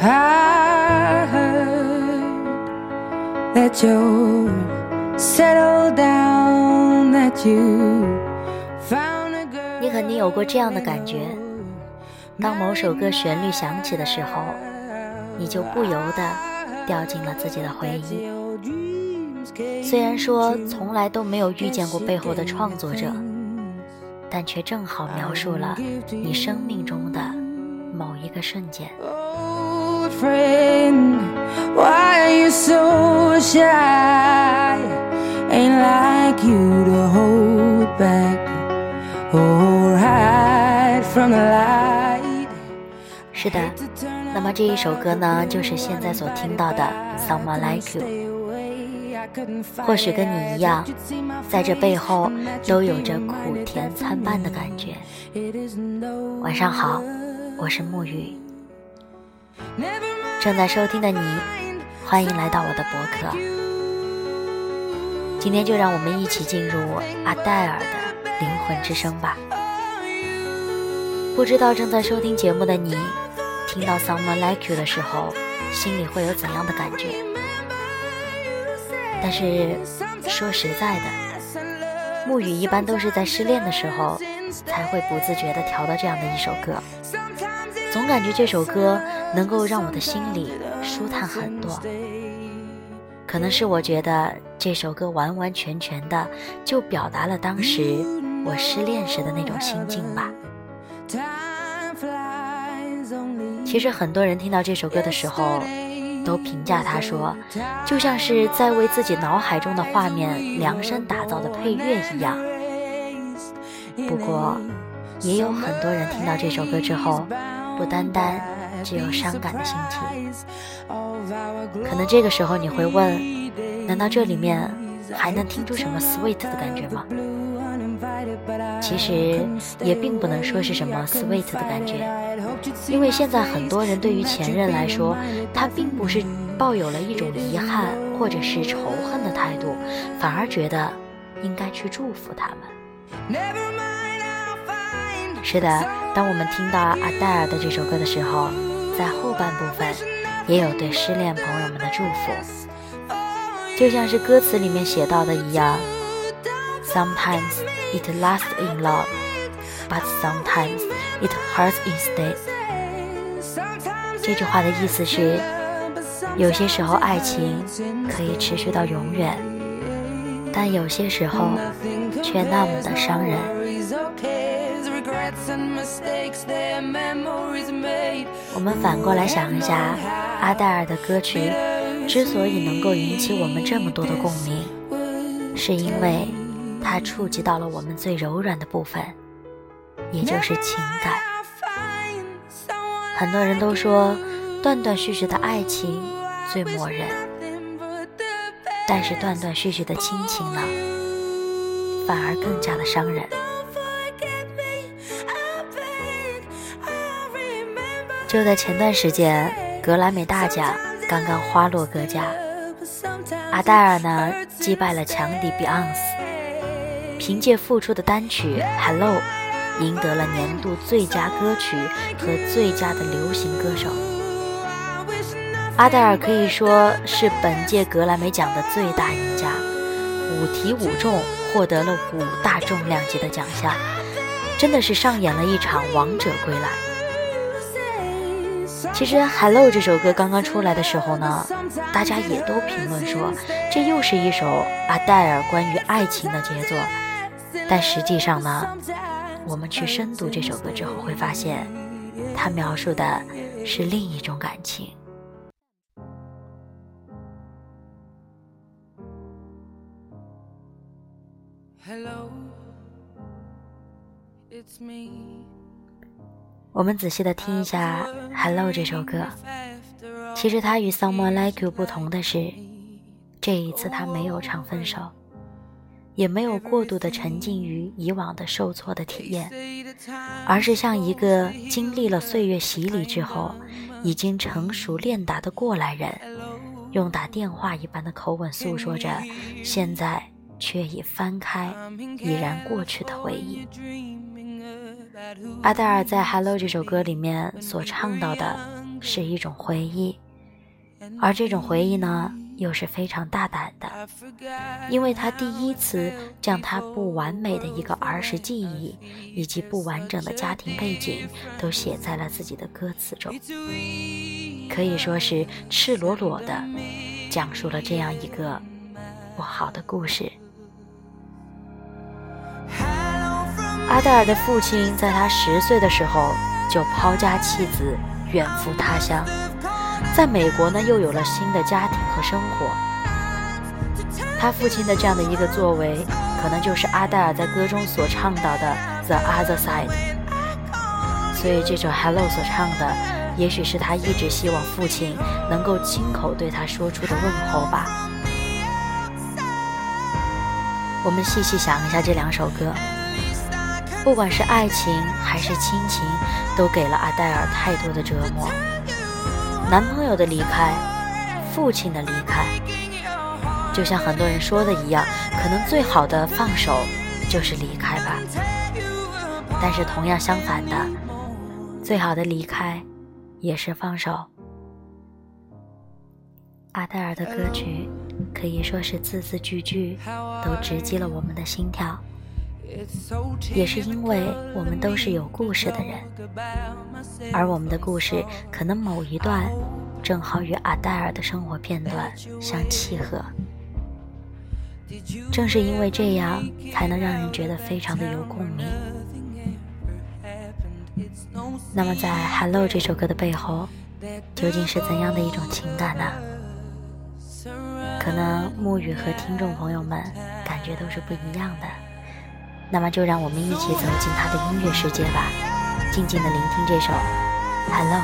Heard that you settled down, that you found a girl. 你肯定有过这样的感觉：当某首歌旋律响起的时候，你就不由得掉进了自己的回忆。虽然说从来都没有遇见过背后的创作者，但却正好描述了你生命中的某一个瞬间。Friend, why you so shy? Ain't like you to hold back 是的，那么这一首歌呢，就是现在所听到的《Someone Like You》。或许跟你一样，在这背后都有着苦甜参半的感觉。晚上好，我是沐雨。正在收听的你，欢迎来到我的博客。今天就让我们一起进入阿黛尔的灵魂之声吧。不知道正在收听节目的你，听到《Someone Like You》的时候，心里会有怎样的感觉？但是说实在的，沐雨一般都是在失恋的时候，才会不自觉地调到这样的一首歌。总感觉这首歌能够让我的心里舒坦很多。可能是我觉得这首歌完完全全的就表达了当时我失恋时的那种心境吧。其实很多人听到这首歌的时候，都评价他说，就像是在为自己脑海中的画面量身打造的配乐一样。不过，也有很多人听到这首歌之后，不单单只有伤感的心情。可能这个时候你会问，难道这里面还能听出什么 sweet 的感觉吗？其实也并不能说是什么 sweet 的感觉，因为现在很多人对于前任来说，他并不是抱有了一种遗憾或者是仇恨的态度，反而觉得应该去祝福他们。是的，当我们听到阿黛尔的这首歌的时候，在后半部分也有对失恋朋友们的祝福，就像是歌词里面写到的一样：Sometimes it lasts in love, but sometimes it hurts instead。这句话的意思是，有些时候爱情可以持续到永远，但有些时候却那么的伤人。我们反过来想一下，阿黛尔的歌曲之所以能够引起我们这么多的共鸣，是因为它触及到了我们最柔软的部分，也就是情感。很多人都说，断断续续的爱情最磨人，但是断断续续的亲情呢，反而更加的伤人。就在前段时间，格莱美大奖刚刚花落各家，阿黛尔呢击败了强敌 Beyonce，凭借复出的单曲《Hello》，赢得了年度最佳歌曲和最佳的流行歌手。阿黛尔可以说是本届格莱美奖的最大赢家，五提五中，获得了五大重量级的奖项，真的是上演了一场王者归来。其实《Hello》这首歌刚刚出来的时候呢，大家也都评论说，这又是一首阿黛尔关于爱情的杰作。但实际上呢，我们去深读这首歌之后，会发现，它描述的是另一种感情。Hello, it's me. 我们仔细的听一下《Hello》这首歌，其实它与《Someone Like You》不同的是，这一次他没有唱分手，也没有过度的沉浸于以往的受挫的体验，而是像一个经历了岁月洗礼之后，已经成熟练达的过来人，用打电话一般的口吻诉说着现在却已翻开、已然过去的回忆。阿黛尔在《Hello》这首歌里面所唱到的，是一种回忆，而这种回忆呢，又是非常大胆的，因为他第一次将他不完美的一个儿时记忆以及不完整的家庭背景都写在了自己的歌词中，可以说是赤裸裸的讲述了这样一个不好的故事。阿黛尔的父亲在他十岁的时候就抛家弃子，远赴他乡，在美国呢又有了新的家庭和生活。他父亲的这样的一个作为，可能就是阿黛尔在歌中所倡导的 The Other Side。所以这首 Hello 所唱的，也许是他一直希望父亲能够亲口对他说出的问候吧。我们细细想一下这两首歌。不管是爱情还是亲情，都给了阿黛尔太多的折磨。男朋友的离开，父亲的离开，就像很多人说的一样，可能最好的放手就是离开吧。但是同样相反的，最好的离开也是放手。阿黛尔的歌曲可以说是字字句句都直击了我们的心跳。也是因为我们都是有故事的人，而我们的故事可能某一段正好与阿黛尔的生活片段相契合。正是因为这样，才能让人觉得非常的有共鸣。那么，在《Hello》这首歌的背后，究竟是怎样的一种情感呢？可能沐雨和听众朋友们感觉都是不一样的。那么就让我们一起走进他的音乐世界吧，静静的聆听这首《Hello》。